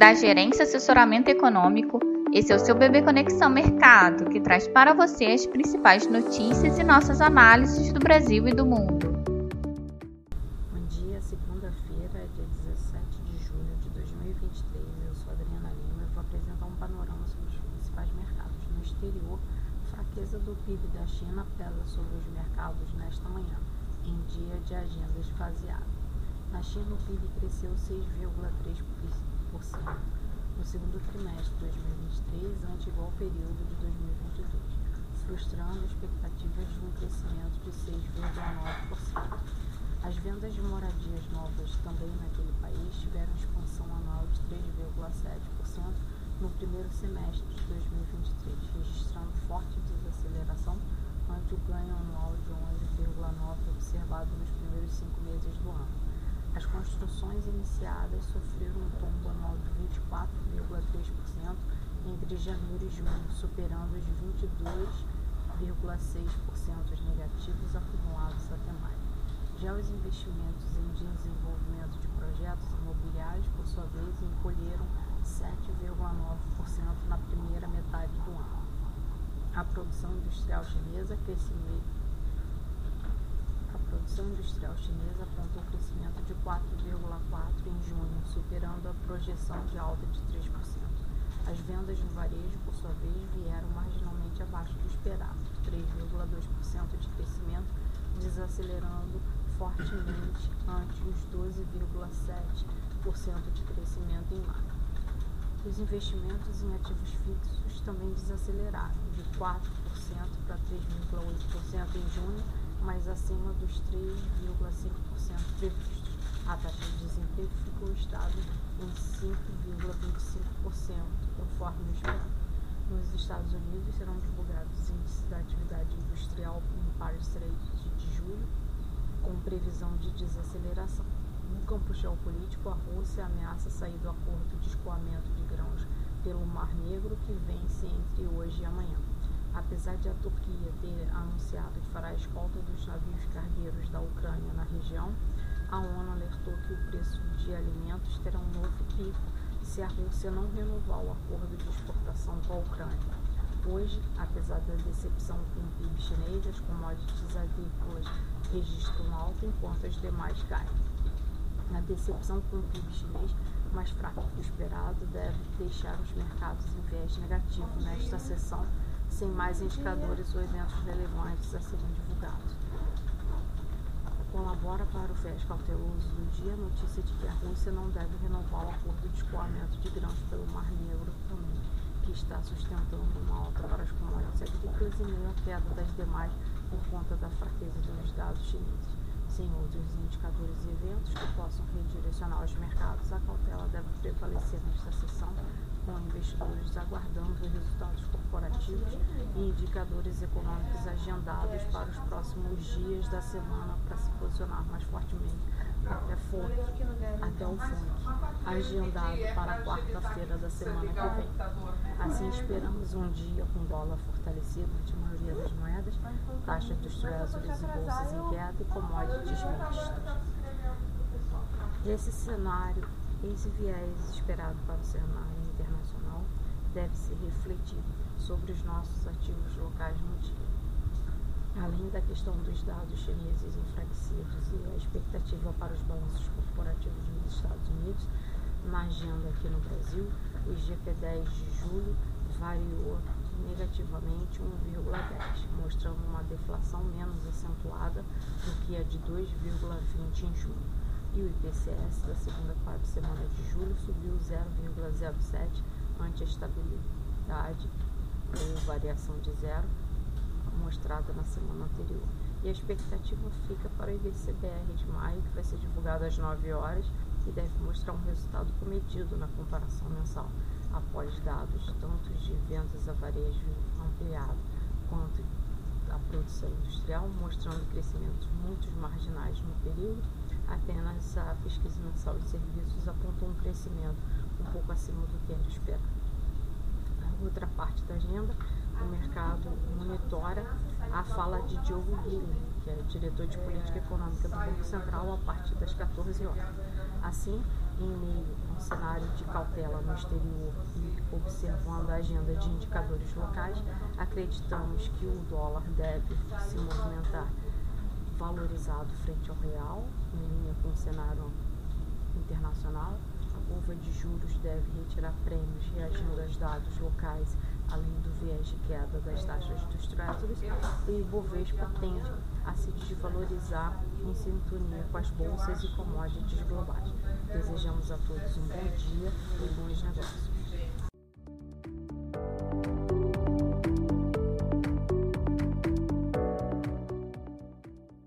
da Gerência Assessoramento Econômico. Esse é o seu Bebê Conexão Mercado, que traz para você as principais notícias e nossas análises do Brasil e do mundo. Bom dia, segunda-feira, dia 17 de julho de 2023. Eu sou Adriana Lima e vou apresentar um panorama sobre os principais mercados. No exterior, fraqueza do PIB da China pesa sobre os mercados nesta manhã, em dia de agenda esvaziada. Na China, o PIB cresceu 6,3% no segundo trimestre de 2023, ante igual período de 2022, frustrando expectativas de um crescimento de 6,9%. As vendas de moradias novas também naquele país tiveram expansão anual de 3,7% no primeiro semestre de 2023, registrando forte desaceleração ante o ganho anual de 11,9% observado nos primeiros cinco meses do ano. As construções iniciadas sofreram um tombo anual de 24,3% entre janeiro e junho, superando os 22,6% negativos acumulados até maio. Já os investimentos em desenvolvimento de projetos imobiliários, por sua vez, encolheram 7,9% na primeira metade do ano. A produção industrial chinesa cresceu industrial chinesa apontou crescimento de 4,4% em junho, superando a projeção de alta de 3%. As vendas no varejo, por sua vez, vieram marginalmente abaixo do esperado, 3,2% de crescimento, desacelerando fortemente ante os 12,7% de crescimento em maio. Os investimentos em ativos fixos também desaceleraram, de 4% para 3,8% em junho mas acima dos 3,5% previstos. A taxa de desemprego ficou estável em 5,25%, conforme o esperado. Nos Estados Unidos serão divulgados índices da atividade industrial em Paris Trade de julho, com previsão de desaceleração. No campo geopolítico, a Rússia ameaça sair do acordo de escoamento de grãos pelo Mar Negro, que vence entre hoje e amanhã. Apesar de a Turquia ter anunciado que fará escolta dos navios cargueiros da Ucrânia na região, a ONU alertou que o preço de alimentos terá um novo pico se a Rússia não renovar o acordo de exportação com a Ucrânia. Hoje, apesar da decepção com o PIB chinês, as commodities agrícolas registram alta enquanto as demais caem. A decepção com o PIB chinês, mais fraco que o esperado, deve deixar os mercados em viés negativo nesta sessão sem mais indicadores ou eventos relevantes a serem divulgados. Colabora para o viés cauteloso do dia a notícia de que a Rússia não deve renovar o acordo de escoamento de grãos pelo Mar Negro também, que está sustentando uma alta para as commodities agrícolas e meio à queda das demais por conta da fraqueza dos dados chineses. Outros indicadores e eventos que possam redirecionar os mercados, a cautela deve prevalecer nesta sessão com investidores aguardando resultados corporativos e indicadores econômicos agendados para os próximos dias da semana para se posicionar mais fortemente até, FONC, até o FONC, agendado para quarta-feira da semana que vem. Assim, esperamos um dia com dólar fortalecido de maioria das moedas, taxa dos treasuries e bolsas em queda e commodities mistas. Esse cenário, esse viés esperado para o cenário internacional deve ser refletido sobre os nossos ativos locais no dia. Além da questão dos dados chineses enfraquecidos e a expectativa para os balanços corporativos nos Estados Unidos, na agenda aqui no Brasil, o IGP-10 de julho variou negativamente 1,10, mostrando uma deflação menos acentuada do que a de 2,20 em junho. E o IPCS da segunda quarta semana de julho subiu 0,07 ante a estabilidade ou variação de zero mostrada na semana anterior. E a expectativa fica para o IBCBR de maio, que vai ser divulgado às 9 horas e deve mostrar um resultado comedido na comparação mensal, após dados tanto de vendas a varejo ampliado quanto a produção industrial, mostrando crescimentos muito marginais no período Apenas a pesquisa mensal de serviços apontou um crescimento um pouco acima do que era esperado. A outra parte da agenda, o mercado monitora a fala de Diogo Guilherme, que é diretor de política econômica do Banco Central, a partir das 14 horas. Assim, em meio a um cenário de cautela no exterior e observando a agenda de indicadores locais, acreditamos que o dólar deve se movimentar valorizado frente ao real, em linha com o cenário internacional. A curva de juros deve retirar prêmios reagindo aos dados locais, além de queda das taxas dos treasuries, e o Ibovespa tende a se desvalorizar em sintonia com as bolsas e commodities globais. Desejamos a todos um bom dia e bons negócios.